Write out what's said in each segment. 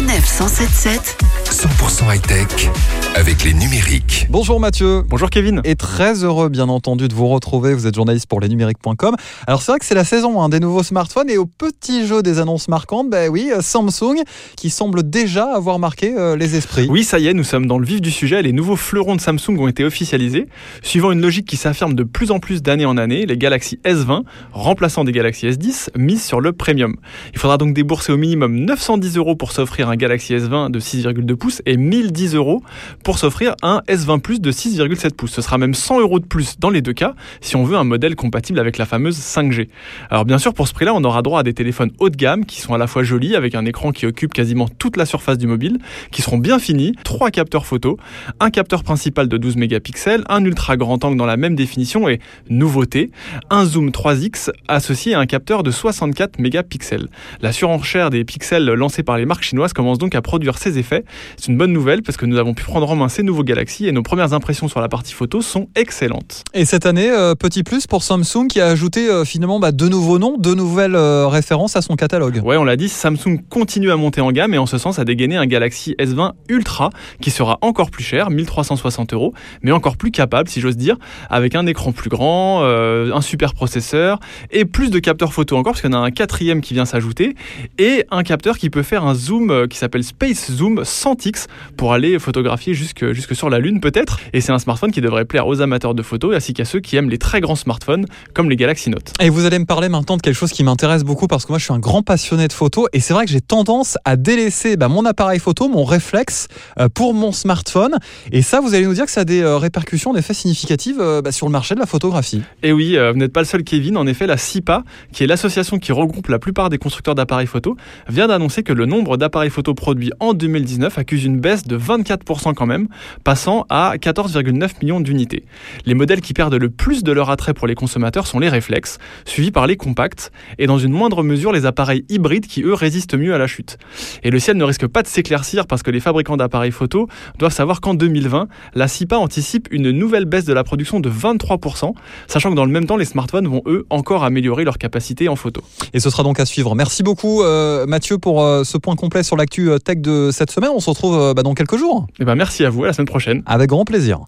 177 100% high-tech avec les numériques. Bonjour Mathieu. Bonjour Kevin. Et très heureux bien entendu de vous retrouver, vous êtes journaliste pour lesnumériques.com. Alors c'est vrai que c'est la saison hein, des nouveaux smartphones et au petit jeu des annonces marquantes, ben oui, Samsung qui semble déjà avoir marqué euh, les esprits. Oui, ça y est, nous sommes dans le vif du sujet. Les nouveaux fleurons de Samsung ont été officialisés. Suivant une logique qui s'affirme de plus en plus d'année en année, les Galaxy S20, remplaçant des Galaxy S10, misent sur le premium. Il faudra donc débourser au minimum 910 euros pour s'offrir un Galaxy S20 de 6,2 et 1010 euros pour s'offrir un S20 Plus de 6,7 pouces. Ce sera même 100 euros de plus dans les deux cas si on veut un modèle compatible avec la fameuse 5G. Alors bien sûr, pour ce prix-là, on aura droit à des téléphones haut de gamme qui sont à la fois jolis avec un écran qui occupe quasiment toute la surface du mobile, qui seront bien finis, trois capteurs photo, un capteur principal de 12 mégapixels, un ultra grand angle dans la même définition et nouveauté, un zoom 3x associé à un capteur de 64 mégapixels. La surenchère des pixels lancée par les marques chinoises commence donc à produire ses effets. C'est une bonne nouvelle parce que nous avons pu prendre en main ces nouveaux Galaxy et nos premières impressions sur la partie photo sont excellentes. Et cette année, euh, petit plus pour Samsung qui a ajouté euh, finalement bah, de nouveaux noms, de nouvelles euh, références à son catalogue. Ouais, on l'a dit, Samsung continue à monter en gamme et en ce sens a dégainé un Galaxy S20 Ultra qui sera encore plus cher, 1360 euros, mais encore plus capable, si j'ose dire, avec un écran plus grand, un super processeur et plus de capteurs photo encore, parce qu'il y en a un quatrième qui vient s'ajouter et un capteur qui peut faire un zoom qui s'appelle Space Zoom 100x pour aller photographier jusque, jusque sur la Lune peut-être. Et c'est un smartphone qui devrait plaire aux amateurs de photos ainsi qu'à ceux qui aiment les très grands smartphones comme les Galaxy Note. Et vous allez me parler maintenant de quelque chose qui m'intéresse beaucoup parce que moi je suis un grand passionné de photos et c'est vrai que j'ai tendance à délaisser bah, mon appareil photo, mon réflexe euh, pour mon smartphone. Et ça, vous allez nous dire que ça a des euh, répercussions, des effets significatives euh, bah, sur le marché de la photographie. Et oui, vous n'êtes pas le seul Kevin. En effet, la CIPA, qui est l'association qui regroupe la plupart des constructeurs d'appareils photo, vient d'annoncer que le nombre d'appareils photo produits en 2019 une baisse de 24% quand même, passant à 14,9 millions d'unités. Les modèles qui perdent le plus de leur attrait pour les consommateurs sont les réflexes, suivis par les compacts, et dans une moindre mesure les appareils hybrides qui eux résistent mieux à la chute. Et le ciel ne risque pas de s'éclaircir parce que les fabricants d'appareils photo doivent savoir qu'en 2020, la CIPA anticipe une nouvelle baisse de la production de 23%, sachant que dans le même temps, les smartphones vont eux encore améliorer leur capacité en photo. Et ce sera donc à suivre. Merci beaucoup euh, Mathieu pour euh, ce point complet sur l'actu euh, tech de cette semaine. On se retrouve bah, dans quelques jours. Et eh ben merci à vous, à la semaine prochaine. Avec grand plaisir.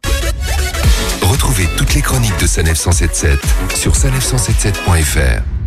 Retrouvez toutes les chroniques de Sanef 177 sur sanef177.fr.